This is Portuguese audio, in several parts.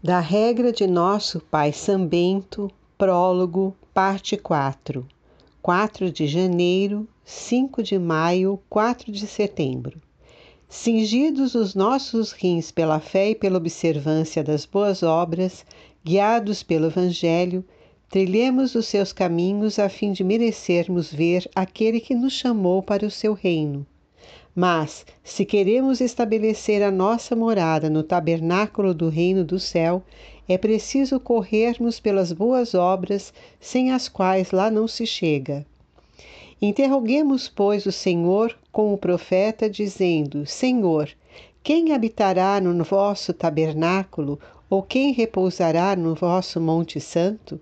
Da regra de nosso Pai São Bento, prólogo, parte 4. 4 de janeiro, 5 de maio, 4 de setembro. Cingidos os nossos rins pela fé e pela observância das boas obras, guiados pelo Evangelho, trilhemos os seus caminhos a fim de merecermos ver aquele que nos chamou para o seu reino mas, se queremos estabelecer a nossa morada no tabernáculo do reino do céu, é preciso corrermos pelas boas obras, sem as quais lá não se chega. Interroguemos, pois, o Senhor com o profeta, dizendo: Senhor, quem habitará no vosso tabernáculo, ou quem repousará no vosso Monte Santo?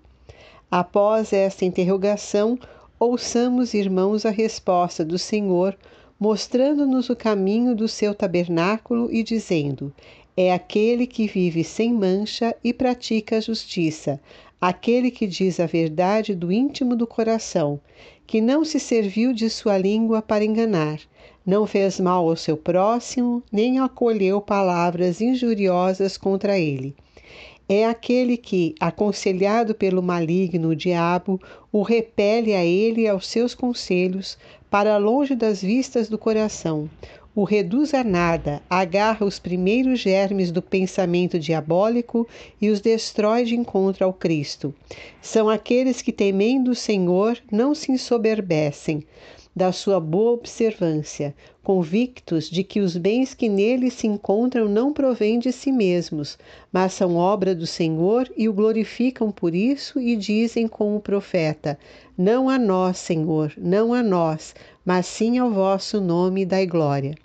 Após esta interrogação, ouçamos, irmãos, a resposta do Senhor mostrando-nos o caminho do seu tabernáculo e dizendo: É aquele que vive sem mancha e pratica a justiça, aquele que diz a verdade do íntimo do coração, que não se serviu de sua língua para enganar, não fez mal ao seu próximo, nem acolheu palavras injuriosas contra ele. É aquele que, aconselhado pelo maligno o diabo, o repele a ele e aos seus conselhos, para longe das vistas do coração, o reduz a nada, agarra os primeiros germes do pensamento diabólico e os destrói de encontro ao Cristo. São aqueles que, temendo o Senhor, não se ensoberbecem, da sua boa observância, convictos de que os bens que nele se encontram não provêm de si mesmos, mas são obra do Senhor e o glorificam por isso e dizem com o profeta: Não a nós, Senhor, não a nós, mas sim ao vosso nome dai glória.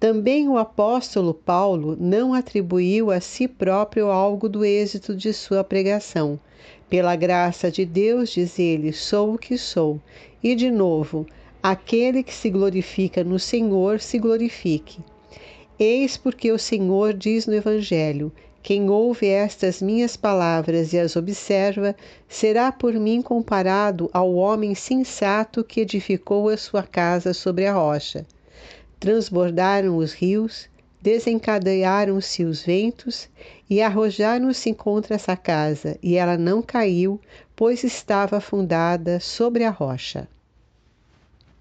Também o apóstolo Paulo não atribuiu a si próprio algo do êxito de sua pregação. Pela graça de Deus, diz ele, sou o que sou. E de novo, aquele que se glorifica no Senhor se glorifique. Eis porque o Senhor diz no Evangelho: quem ouve estas minhas palavras e as observa, será por mim comparado ao homem sensato que edificou a sua casa sobre a rocha. Transbordaram os rios, desencadearam-se os ventos e arrojaram-se contra essa casa, e ela não caiu, pois estava fundada sobre a rocha.